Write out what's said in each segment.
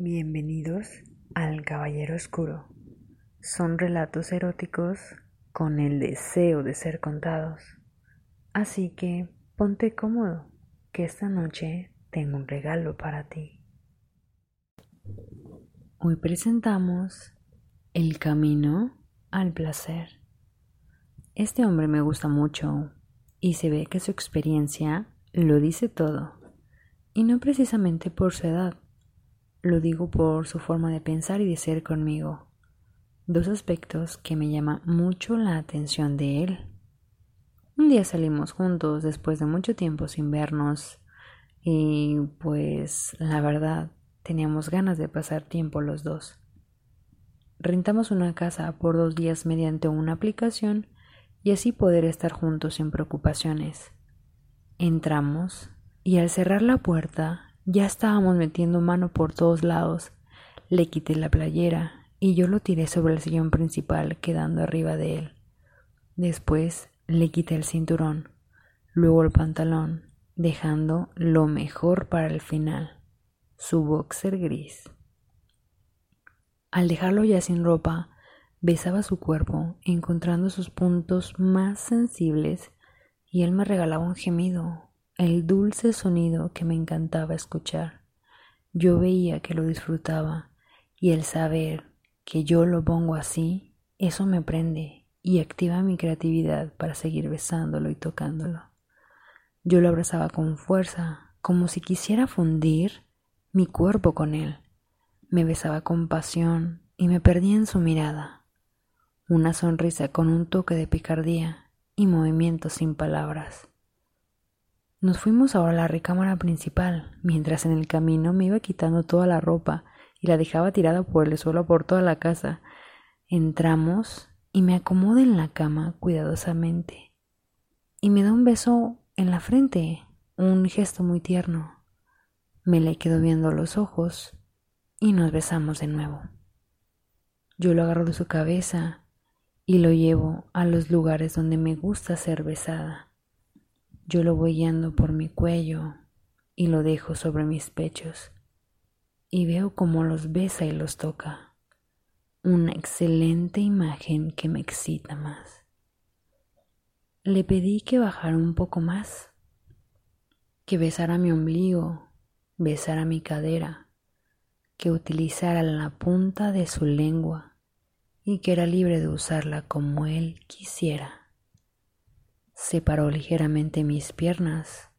Bienvenidos al Caballero Oscuro. Son relatos eróticos con el deseo de ser contados. Así que ponte cómodo, que esta noche tengo un regalo para ti. Hoy presentamos El camino al placer. Este hombre me gusta mucho y se ve que su experiencia lo dice todo, y no precisamente por su edad lo digo por su forma de pensar y de ser conmigo. Dos aspectos que me llaman mucho la atención de él. Un día salimos juntos después de mucho tiempo sin vernos y pues la verdad teníamos ganas de pasar tiempo los dos. Rentamos una casa por dos días mediante una aplicación y así poder estar juntos sin preocupaciones. Entramos y al cerrar la puerta ya estábamos metiendo mano por todos lados. Le quité la playera y yo lo tiré sobre el sillón principal quedando arriba de él. Después le quité el cinturón, luego el pantalón, dejando lo mejor para el final, su boxer gris. Al dejarlo ya sin ropa, besaba su cuerpo, encontrando sus puntos más sensibles, y él me regalaba un gemido, el dulce sonido que me encantaba escuchar. Yo veía que lo disfrutaba y el saber que yo lo pongo así, eso me prende y activa mi creatividad para seguir besándolo y tocándolo. Yo lo abrazaba con fuerza, como si quisiera fundir mi cuerpo con él. Me besaba con pasión y me perdía en su mirada. Una sonrisa con un toque de picardía y movimientos sin palabras. Nos fuimos ahora a la recámara principal, mientras en el camino me iba quitando toda la ropa y la dejaba tirada por el suelo por toda la casa. Entramos y me acomoda en la cama cuidadosamente. Y me da un beso en la frente, un gesto muy tierno. Me le quedo viendo los ojos y nos besamos de nuevo. Yo lo agarro de su cabeza y lo llevo a los lugares donde me gusta ser besada. Yo lo voy guiando por mi cuello y lo dejo sobre mis pechos y veo cómo los besa y los toca. Una excelente imagen que me excita más. Le pedí que bajara un poco más, que besara mi ombligo, besara mi cadera, que utilizara la punta de su lengua y que era libre de usarla como él quisiera separó ligeramente mis piernas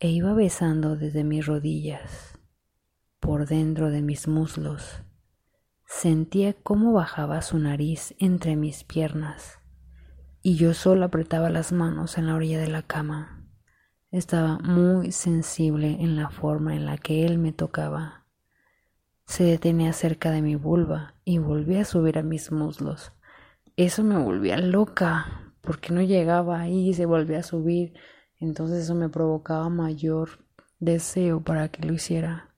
e iba besando desde mis rodillas, por dentro de mis muslos. Sentía cómo bajaba su nariz entre mis piernas y yo solo apretaba las manos en la orilla de la cama. Estaba muy sensible en la forma en la que él me tocaba. Se detenía cerca de mi vulva y volvía a subir a mis muslos. Eso me volvía loca, porque no llegaba ahí y se volvía a subir. Entonces eso me provocaba mayor deseo para que lo hiciera.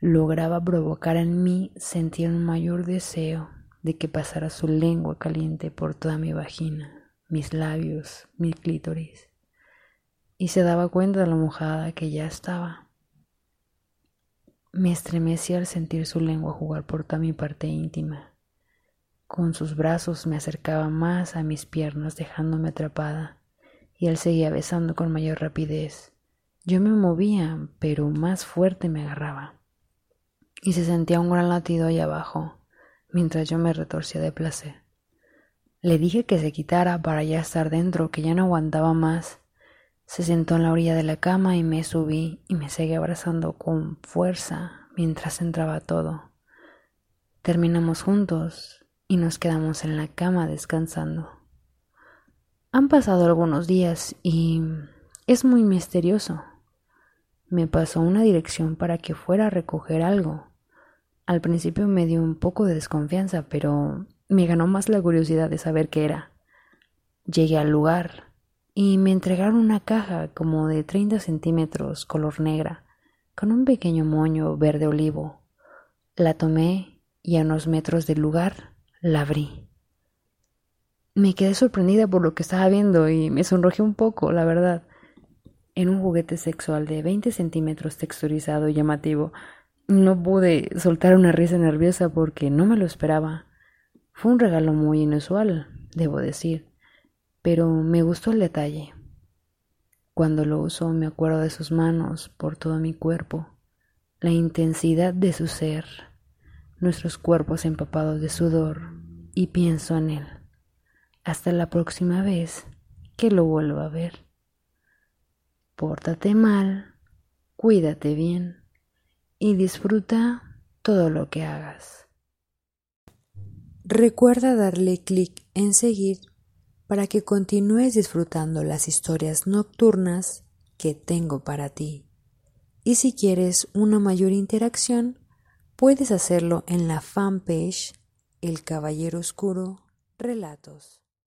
Lograba provocar en mí sentir un mayor deseo de que pasara su lengua caliente por toda mi vagina, mis labios, mi clítoris. Y se daba cuenta de lo mojada que ya estaba. Me estremecí al sentir su lengua jugar por toda mi parte íntima. Con sus brazos me acercaba más a mis piernas dejándome atrapada, y él seguía besando con mayor rapidez. Yo me movía, pero más fuerte me agarraba. Y se sentía un gran latido allá abajo, mientras yo me retorcía de placer. Le dije que se quitara para ya estar dentro, que ya no aguantaba más. Se sentó en la orilla de la cama y me subí y me seguía abrazando con fuerza mientras entraba todo. Terminamos juntos, y nos quedamos en la cama descansando. Han pasado algunos días y es muy misterioso. Me pasó una dirección para que fuera a recoger algo. Al principio me dio un poco de desconfianza, pero me ganó más la curiosidad de saber qué era. Llegué al lugar y me entregaron una caja como de 30 centímetros color negra, con un pequeño moño verde olivo. La tomé y a unos metros del lugar la abrí. Me quedé sorprendida por lo que estaba viendo y me sonrojé un poco, la verdad. En un juguete sexual de 20 centímetros texturizado y llamativo, No pude soltar una risa nerviosa porque no me lo esperaba. Fue un regalo muy inusual, debo decir, pero me gustó el detalle. Cuando lo usó me acuerdo de sus manos por todo mi cuerpo, la intensidad de su ser, nuestros cuerpos empapados de sudor, y pienso en él. Hasta la próxima vez que lo vuelva a ver. Pórtate mal, cuídate bien y disfruta todo lo que hagas. Recuerda darle clic en seguir para que continúes disfrutando las historias nocturnas que tengo para ti. Y si quieres una mayor interacción, puedes hacerlo en la fanpage El Caballero Oscuro Relatos.